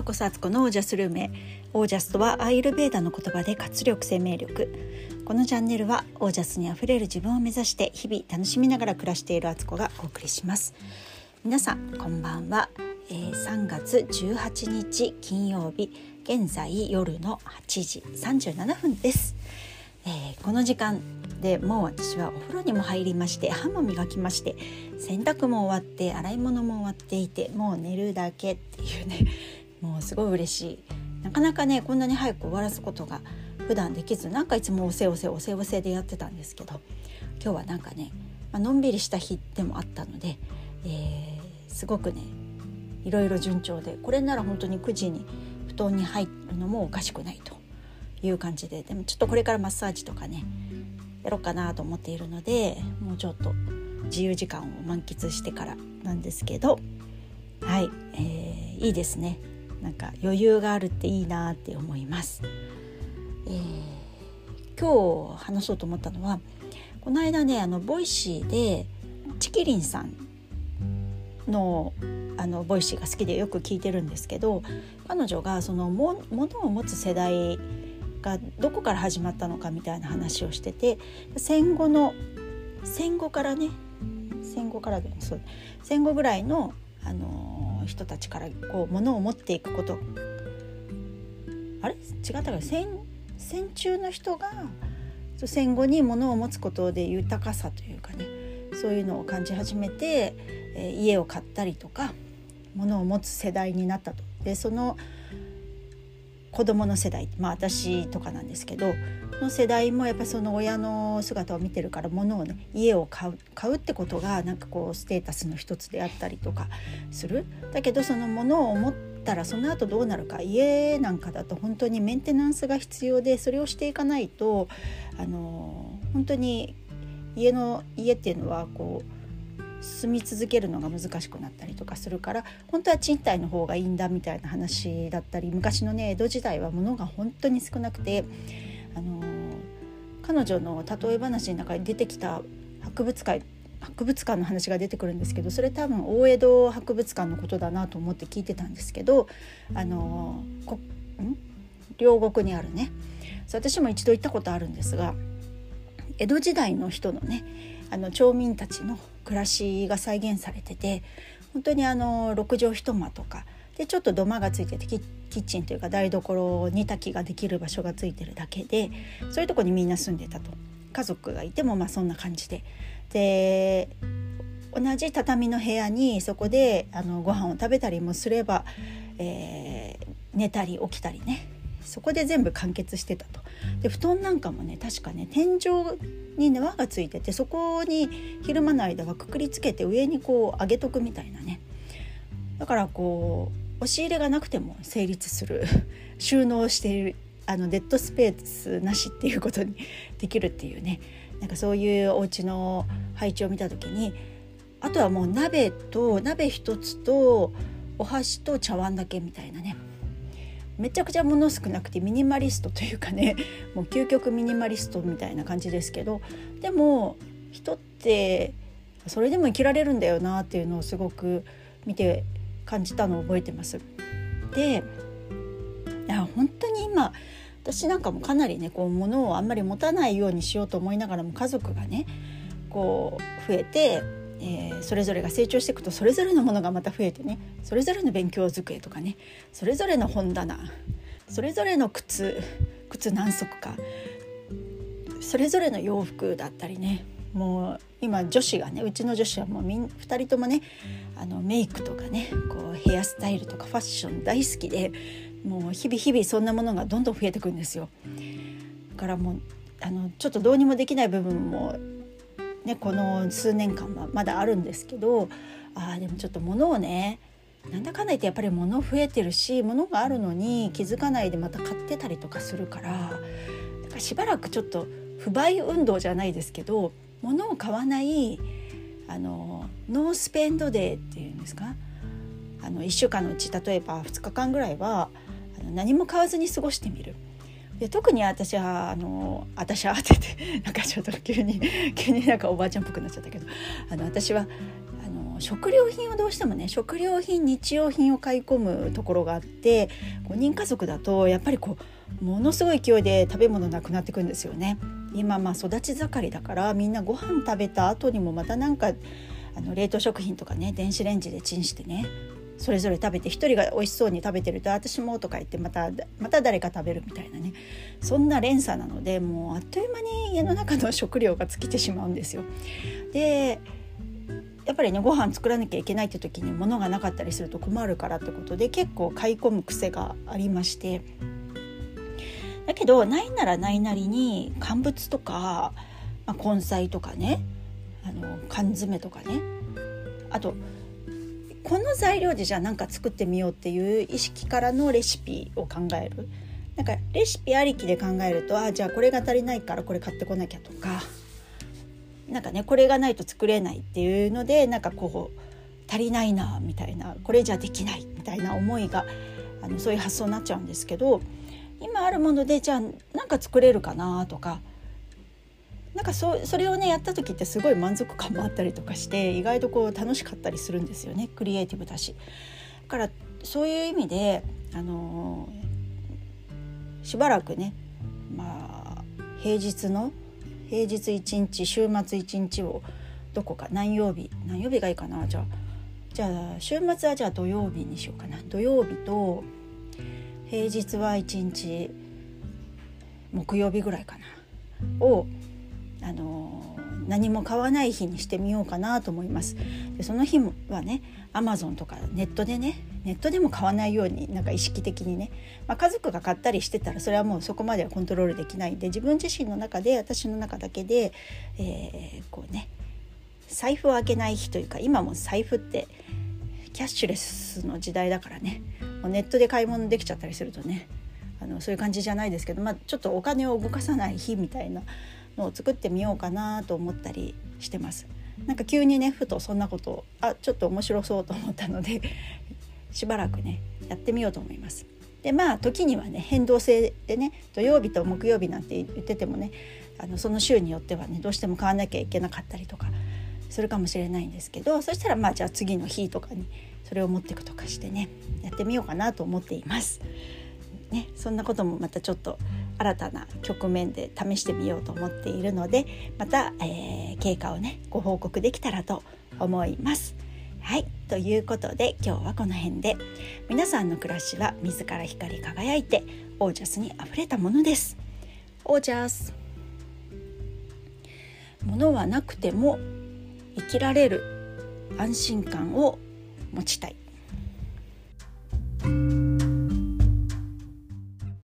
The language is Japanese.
ようこそアツコのオージャスルームオージャスとはアイルベーダの言葉で活力生命力。このチャンネルはオージャスにあふれる自分を目指して日々楽しみながら暮らしているアツコがお送りします。皆さんこんばんは、えー、3月18日金曜日現在夜の8時37分です、えー、この時間でもう私はお風呂にも入りまして歯も磨きまして洗濯も終わって洗い物も終わっていてもう寝るだけっていうねもうすごい嬉しい。なかなかねこんなに早く終わらすことが普段できずなんかいつもおせおせおせおせでやってたんですけど今日はなんかね、まのんびりした日でもあったので、えー、すごくねいろいろ順調でこれなら本当に9時に布団に入るのもおかしくないという感じででもちょっとこれからマッサージとかねやろうかなと思っているのでもうちょっと自由時間を満喫してからなんですけどはい、えー、いいですね。なんか余裕があるっていいなって思います、えー、今日話そうと思ったのはこの間ねあのボイシーでちきりんさんのあのボイシーが好きでよく聞いてるんですけど彼女がそのものを持つ世代がどこから始まったのかみたいな話をしてて戦後の戦後からね戦後からでそう戦後ぐらいの、あの、人たちからこう物を持っていくこと。あれ？違ったか戦戦中の人が戦後に物を持つことで豊かさというかねそういうのを感じ始めて、え、家を買ったりとか物を持つ世代になったと。でその子供の世代まあ私とかなんですけどの世代もやっぱその親の姿を見てるから物をね家を買う買うってことがなんかこうステータスの一つであったりとかする。だけどその物を持ったらその後どうなるか家なんかだと本当にメンテナンスが必要でそれをしていかないとあの本当に家の家っていうのはこう住み続けるのが難しくなったりとかするから本当は賃貸の方がいいんだみたいな話だったり昔のね江戸時代は物が本当に少なくて、あの彼女の例え話の中に出てきた博物館博物館の話が出てくるんですけどそれ多分大江戸博物館のことだなと思って聞いてたんですけどあのこん？両国にあるね。私も一度行ったことあるんですが江戸時代の人のねあの町民たちの暮らしが再現されてて本当にあの6畳一間とかでちょっと土間がついててキッチンというか台所煮炊きができる場所がついてるだけでそういうとこにみんな住んでたと。家族がいてもまあそんな感じで。で同じ畳の部屋にそこであのご飯を食べたりもすれば、えー、寝たり起きたりね。そこで全部完結してたと。で布団なんかもね確かね天井に縄がついててそこに昼間の間はくくりつけて上にこう上げとくみたいなね。だからこう押し入れがなくても成立する。収納しているあのデッドスペースなしっていうことにできるっていうね。なんかそういうお家の配置を見た時にあとはもう鍋と鍋一つとお箸と茶碗だけみたいなね。めちゃくちゃ物少なくてミニマリストというかね もう究極ミニマリストみたいな感じですけどでも人ってそれでも生きられるんだよなっていうのをすごく見て感じたのを覚えてます。でいや本当に今私なんかもかなりねこう物をあんまり持たないようにしようと思いながらも家族がねこう増えてえー、それぞれが成長していくとそれぞれのものがまた増えてねそれぞれの勉強机とかねそれぞれの本棚それぞれの靴靴何足かそれぞれの洋服だったりねもう今女子がねうちの女子はもうみん2人ともねあのメイクとかねこうヘアスタイルとかファッション大好きでもう日々日々そんなものがどんどん増えてくんですよ。だからもうあのちょっとどうにもできない部分もね、この数年間はまだあるんですけどあでもちょっと物をねなんだかんだ言ってやっぱり物増えてるし物があるのに気づかないでまた買ってたりとかするからだからしばらくちょっと不買運動じゃないですけど物を買わないあのノースペンドデーっていうんですか？あの1週間のうち例えば2日間ぐらいはあの何も買わずに過ごしてみる。で特に私はあの私はっててなんかちょっと急に 急になんかおばあちゃんっぽくなっちゃったけどあの私はあの食料品をどうしてもね食料品日用品を買い込むところがあって5人家族だとやっぱりこうものすごい勢いで食べ物なくなってくんですよね。今まあ育ち盛りだからみんなご飯食べた後にもまたなんかあの冷凍食品とかね電子レンジでチンしてねそれぞれ食べて1人が美味しそうに食べてると私もとか言ってまたまた誰か食べるみたいなね。そんな連鎖なのでもうあっという間に家の中の食料が尽きてしまうんですよ。でやっぱりねご飯作らなきゃいけないって時に物がなかったりすると困るからってことで結構買い込む癖がありまして。だけどないならないなりに乾物とか、まあ、根菜とかねあの缶詰とかね。あとこの材料でじゃあ何か作ってみようっていう意識からのレシピを考える？なんかレシピありきで考えるとあじゃあこれが足りないからこれ買ってこなきゃとか。なんかねこれがないと作れないっていうのでなんかこう足りないなみたいな。これじゃできないみたいな思いがあのそういう発想になっちゃうんですけど今あるものでじゃあ何か作れるかなとかなんかそそれをねやった時ってすごい満足感もあったりとかして意外とこう楽しかったりするんですよねクリエイティブだし。だからそういう意味で、あのー、しばらくねまあ平日の平日1日週末1日をどこか何曜日何曜日がいいかなじゃあじゃあ週末はじゃあ土曜日にしようかな土曜日と平日は1日木曜日ぐらいかなをあの何も買わない日にしてみようかなと思います。でその日はねアマゾンとかネットでねネットでも買わないようになんか意識的にね、まあ、家族が買ったりしてたらそれはもうそこまではコントロールできない。んで自分自身の中で私の中だけで、えー、こうね財布を開けない日というか今も財布ってキャッシュレスの時代だからねもうネットで買い物できちゃったりするとねあのそういう感じじゃないですけど、まあ、ちょっとお金を動かさない日みたいなのを作ってみようかなと思ったりしてます。なんか急にねふとそんなことあちょっと面白そうと思ったので しばらくねやってみようと思います。でまあ時にはね変動制でね土曜日と木曜日なんて言っててもねあのその週によってはねどうしても買わなきゃいけなかったりとかするかもしれないんですけどそしたらまあじゃあ次の日とかにそれを持っていくとかしてねやってみようかなと思っています。ね、そんなこともまたちょっと新たな局面で試してみようと思っているのでまた、えー、経過をねご報告できたらと思います。はいということで今日はこの辺で皆さんの暮らしは自ら光り輝いてオージャスにあふれたものです。オージャス物はなくても生きられる安心感を持ちたい